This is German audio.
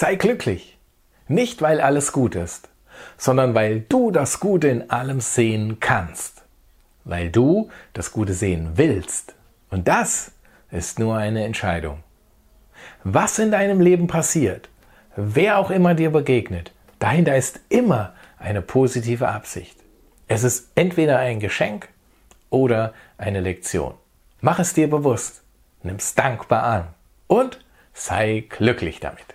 Sei glücklich. Nicht weil alles gut ist, sondern weil du das Gute in allem sehen kannst. Weil du das Gute sehen willst. Und das ist nur eine Entscheidung. Was in deinem Leben passiert, wer auch immer dir begegnet, dahinter ist immer eine positive Absicht. Es ist entweder ein Geschenk oder eine Lektion. Mach es dir bewusst, nimm es dankbar an und sei glücklich damit.